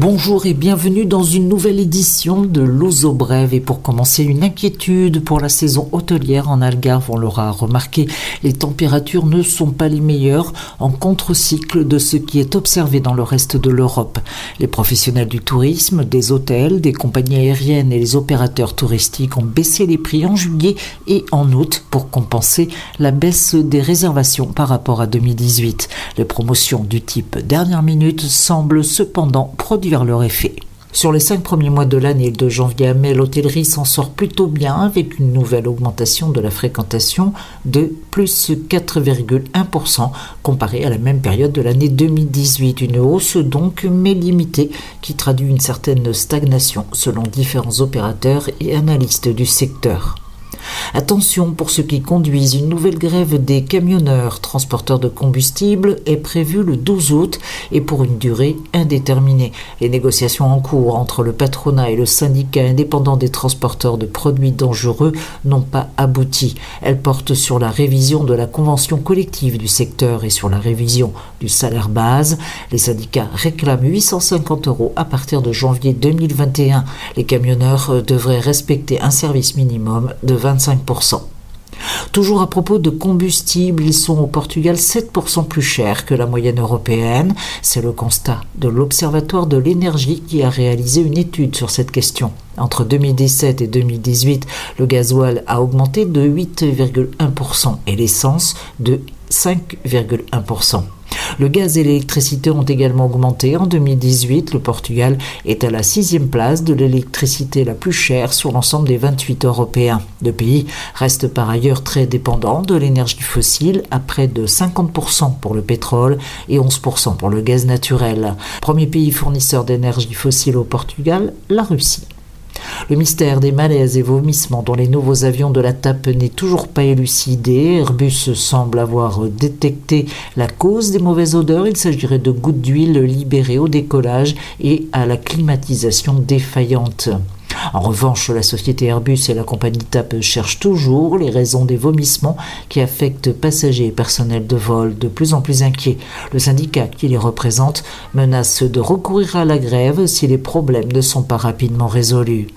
Bonjour et bienvenue dans une nouvelle édition de l'Ozo Brève. Et pour commencer, une inquiétude pour la saison hôtelière en Algarve. On l'aura remarqué, les températures ne sont pas les meilleures en contre-cycle de ce qui est observé dans le reste de l'Europe. Les professionnels du tourisme, des hôtels, des compagnies aériennes et les opérateurs touristiques ont baissé les prix en juillet et en août pour compenser la baisse des réservations par rapport à 2018. Les promotions du type dernière minute semblent cependant produire leur effet. Sur les cinq premiers mois de l'année, de janvier à mai, l'hôtellerie s'en sort plutôt bien avec une nouvelle augmentation de la fréquentation de plus 4,1% comparé à la même période de l'année 2018. Une hausse donc mais limitée qui traduit une certaine stagnation selon différents opérateurs et analystes du secteur. Attention pour ceux qui conduisent, une nouvelle grève des camionneurs transporteurs de combustible est prévue le 12 août et pour une durée indéterminée. Les négociations en cours entre le patronat et le syndicat indépendant des transporteurs de produits dangereux n'ont pas abouti. Elles portent sur la révision de la convention collective du secteur et sur la révision du salaire base. Les syndicats réclament 850 euros à partir de janvier 2021. Les camionneurs devraient respecter un service minimum de 20 25%. Toujours à propos de combustible, ils sont au Portugal 7% plus chers que la moyenne européenne. C'est le constat de l'Observatoire de l'énergie qui a réalisé une étude sur cette question. Entre 2017 et 2018, le gasoil a augmenté de 8,1% et l'essence de 5,1%. Le gaz et l'électricité ont également augmenté. En 2018, le Portugal est à la sixième place de l'électricité la plus chère sur l'ensemble des 28 Européens. Le pays reste par ailleurs très dépendant de l'énergie fossile à près de 50% pour le pétrole et 11% pour le gaz naturel. Premier pays fournisseur d'énergie fossile au Portugal, la Russie. Le mystère des malaises et vomissements dont les nouveaux avions de la TAP n'est toujours pas élucidé. Airbus semble avoir détecté la cause des mauvaises odeurs. Il s'agirait de gouttes d'huile libérées au décollage et à la climatisation défaillante. En revanche, la société Airbus et la compagnie TAP cherchent toujours les raisons des vomissements qui affectent passagers et personnel de vol de plus en plus inquiets. Le syndicat qui les représente menace de recourir à la grève si les problèmes ne sont pas rapidement résolus.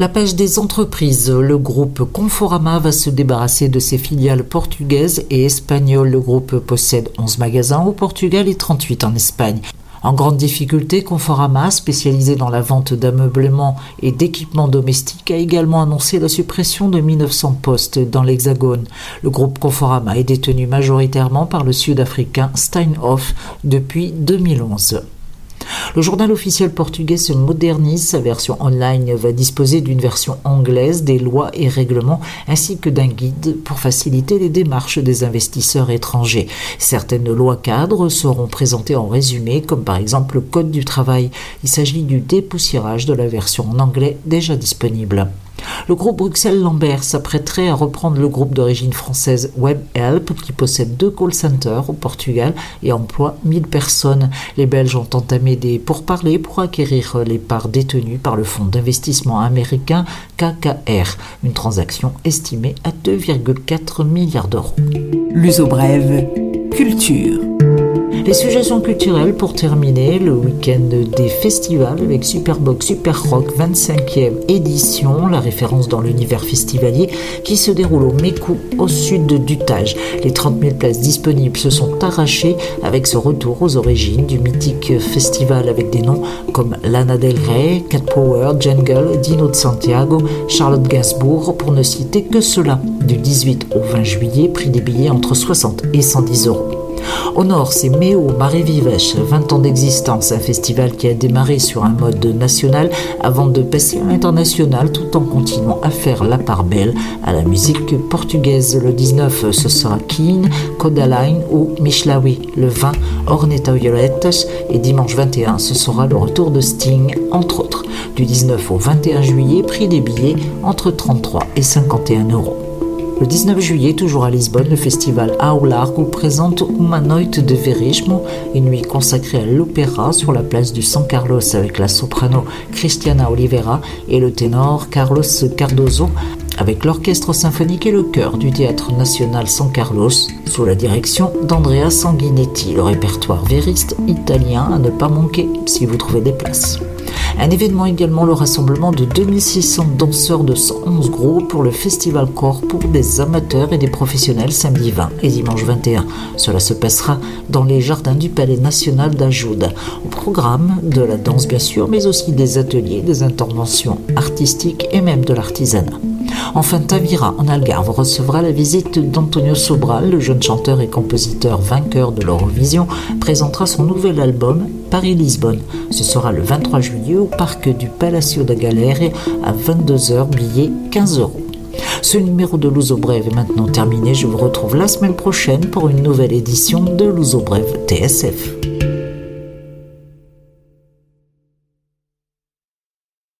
La page des entreprises. Le groupe Conforama va se débarrasser de ses filiales portugaises et espagnoles. Le groupe possède 11 magasins au Portugal et 38 en Espagne. En grande difficulté, Conforama, spécialisé dans la vente d'ameublement et d'équipements domestiques, a également annoncé la suppression de 1900 postes dans l'Hexagone. Le groupe Conforama est détenu majoritairement par le Sud-Africain Steinhoff depuis 2011. Le journal officiel portugais se modernise. Sa version online va disposer d'une version anglaise des lois et règlements ainsi que d'un guide pour faciliter les démarches des investisseurs étrangers. Certaines lois cadres seront présentées en résumé, comme par exemple le Code du travail. Il s'agit du dépoussiérage de la version en anglais déjà disponible. Le groupe Bruxelles-Lambert s'apprêterait à reprendre le groupe d'origine française WebHelp qui possède deux call centers au Portugal et emploie 1000 personnes. Les Belges ont entamé des pourparlers pour acquérir les parts détenues par le fonds d'investissement américain KKR, une transaction estimée à 2,4 milliards d'euros. L'uso brève, culture. Les suggestions culturelles pour terminer, le week-end des festivals avec Superbox Super Rock 25e édition, la référence dans l'univers festivalier qui se déroule au Mécou au sud du Tage. Les 30 000 places disponibles se sont arrachées avec ce retour aux origines du mythique festival avec des noms comme Lana Del Rey, Cat Power, Jungle, Dino de Santiago, Charlotte Gainsbourg pour ne citer que cela. Du 18 au 20 juillet, prix des billets entre 60 et 110 euros. Au nord, c'est Méo Marie Vivèche, 20 ans d'existence, un festival qui a démarré sur un mode national avant de passer à l'international tout en continuant à faire la part belle à la musique portugaise. Le 19, ce sera Keen, Kodaline ou Michlawi. Le 20, Orneta Violetas et dimanche 21, ce sera le retour de Sting, entre autres. Du 19 au 21 juillet, prix des billets entre 33 et 51 euros. Le 19 juillet, toujours à Lisbonne, le festival Ao Largo présente Uma Noite de Verismo, une nuit consacrée à l'opéra sur la place du San Carlos avec la soprano Cristiana Oliveira et le ténor Carlos Cardozo avec l'Orchestre symphonique et le chœur du Théâtre national San Carlos, sous la direction d'Andrea Sanguinetti, le répertoire vériste italien à ne pas manquer si vous trouvez des places. Un événement également le rassemblement de 2600 danseurs de 111 groupes pour le Festival Corps pour des amateurs et des professionnels samedi 20 et dimanche 21. Cela se passera dans les jardins du Palais National d'Ajoud. Au programme de la danse bien sûr, mais aussi des ateliers, des interventions artistiques et même de l'artisanat. Enfin, Tavira, en Algarve, recevra la visite d'Antonio Sobral, le jeune chanteur et compositeur vainqueur de l'Eurovision, présentera son nouvel album Paris-Lisbonne. Ce sera le 23 juillet au parc du Palacio da Galère à 22h, billet 15 euros. Ce numéro de Luso Brève est maintenant terminé. Je vous retrouve la semaine prochaine pour une nouvelle édition de Luso Brève TSF.